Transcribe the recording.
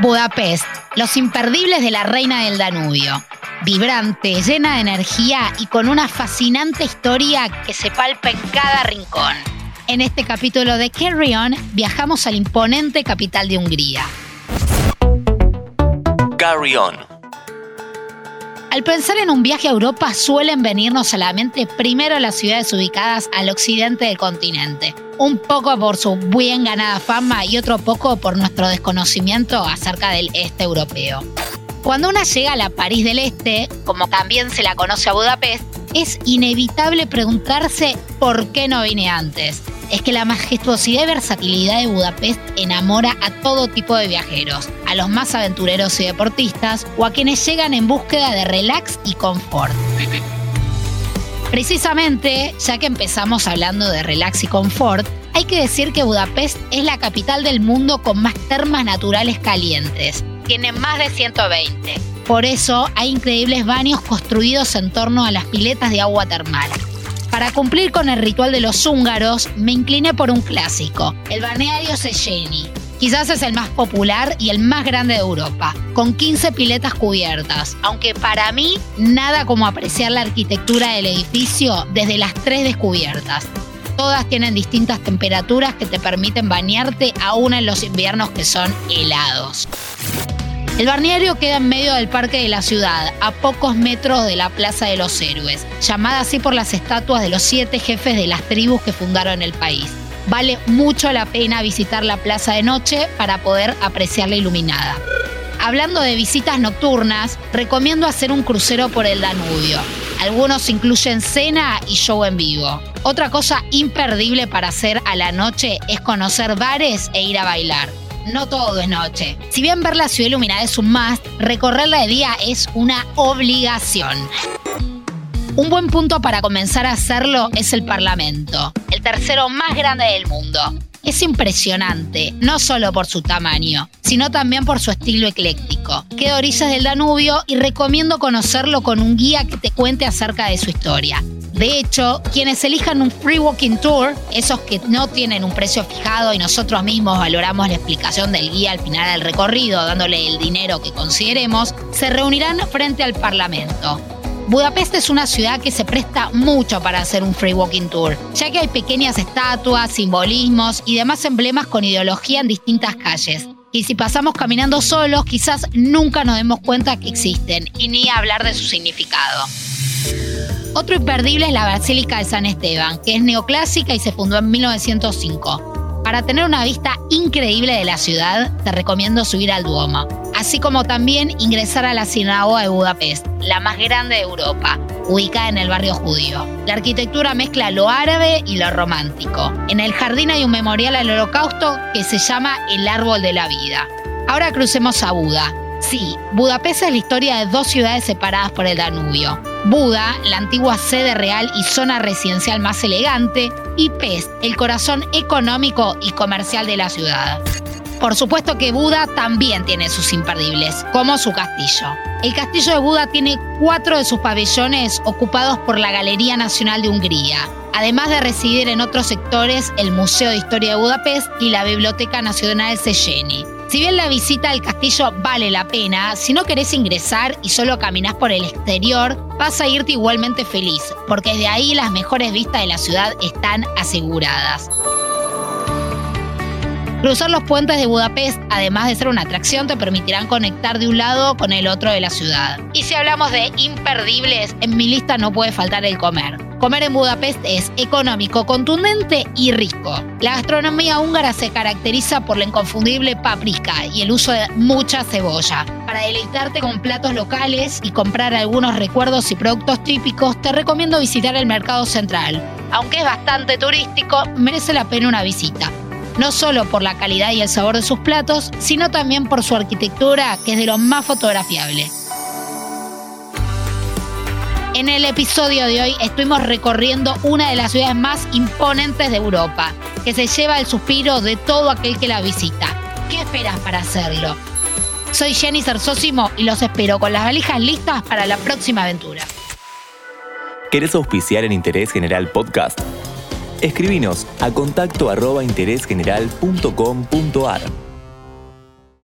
Budapest, los imperdibles de la reina del Danubio. Vibrante, llena de energía y con una fascinante historia que se palpa en cada rincón. En este capítulo de Carry On viajamos al imponente capital de Hungría. Carry On. Al pensar en un viaje a Europa suelen venirnos a la mente primero las ciudades ubicadas al occidente del continente, un poco por su bien ganada fama y otro poco por nuestro desconocimiento acerca del este europeo. Cuando una llega a la París del Este, como también se la conoce a Budapest, es inevitable preguntarse por qué no vine antes. Es que la majestuosidad y versatilidad de Budapest enamora a todo tipo de viajeros, a los más aventureros y deportistas o a quienes llegan en búsqueda de relax y confort. Precisamente, ya que empezamos hablando de relax y confort, hay que decir que Budapest es la capital del mundo con más termas naturales calientes. Tiene más de 120. Por eso hay increíbles baños construidos en torno a las piletas de agua termal. Para cumplir con el ritual de los húngaros, me incliné por un clásico, el balneario Széchenyi. Quizás es el más popular y el más grande de Europa, con 15 piletas cubiertas, aunque para mí nada como apreciar la arquitectura del edificio desde las tres descubiertas. Todas tienen distintas temperaturas que te permiten bañarte aún en los inviernos que son helados. El balneario queda en medio del parque de la ciudad, a pocos metros de la Plaza de los Héroes, llamada así por las estatuas de los siete jefes de las tribus que fundaron el país. Vale mucho la pena visitar la plaza de noche para poder apreciarla iluminada. Hablando de visitas nocturnas, recomiendo hacer un crucero por el Danubio. Algunos incluyen cena y show en vivo. Otra cosa imperdible para hacer a la noche es conocer bares e ir a bailar. No todo es noche. Si bien ver la ciudad iluminada es un must, recorrerla de día es una obligación. Un buen punto para comenzar a hacerlo es el Parlamento, el tercero más grande del mundo. Es impresionante, no solo por su tamaño, sino también por su estilo ecléctico. Queda orillas del Danubio y recomiendo conocerlo con un guía que te cuente acerca de su historia. De hecho, quienes elijan un free walking tour, esos que no tienen un precio fijado y nosotros mismos valoramos la explicación del guía al final del recorrido, dándole el dinero que consideremos, se reunirán frente al Parlamento. Budapest es una ciudad que se presta mucho para hacer un free walking tour, ya que hay pequeñas estatuas, simbolismos y demás emblemas con ideología en distintas calles. Y si pasamos caminando solos, quizás nunca nos demos cuenta que existen, y ni hablar de su significado. Otro imperdible es la Basílica de San Esteban, que es neoclásica y se fundó en 1905. Para tener una vista increíble de la ciudad, te recomiendo subir al Duomo, así como también ingresar a la sinagoga de Budapest, la más grande de Europa, ubicada en el barrio judío. La arquitectura mezcla lo árabe y lo romántico. En el jardín hay un memorial al holocausto que se llama el Árbol de la Vida. Ahora crucemos a Buda. Sí, Budapest es la historia de dos ciudades separadas por el Danubio. Buda, la antigua sede real y zona residencial más elegante, y Pest, el corazón económico y comercial de la ciudad. Por supuesto que Buda también tiene sus imperdibles, como su castillo. El castillo de Buda tiene cuatro de sus pabellones ocupados por la Galería Nacional de Hungría, además de residir en otros sectores el Museo de Historia de Budapest y la Biblioteca Nacional Széchenyi. Si bien la visita al castillo vale la pena, si no querés ingresar y solo caminás por el exterior, vas a irte igualmente feliz, porque desde ahí las mejores vistas de la ciudad están aseguradas. Cruzar los puentes de Budapest, además de ser una atracción, te permitirán conectar de un lado con el otro de la ciudad. Y si hablamos de imperdibles, en mi lista no puede faltar el comer. Comer en Budapest es económico, contundente y rico. La gastronomía húngara se caracteriza por la inconfundible paprika y el uso de mucha cebolla. Para deleitarte con platos locales y comprar algunos recuerdos y productos típicos, te recomiendo visitar el Mercado Central. Aunque es bastante turístico, merece la pena una visita no solo por la calidad y el sabor de sus platos, sino también por su arquitectura, que es de lo más fotografiable. En el episodio de hoy estuvimos recorriendo una de las ciudades más imponentes de Europa, que se lleva el suspiro de todo aquel que la visita. ¿Qué esperas para hacerlo? Soy Jenny Sersósimo y los espero con las valijas listas para la próxima aventura. ¿Querés auspiciar en Interés General Podcast? Escribinos a contacto arroba interésgeneral.com.ar.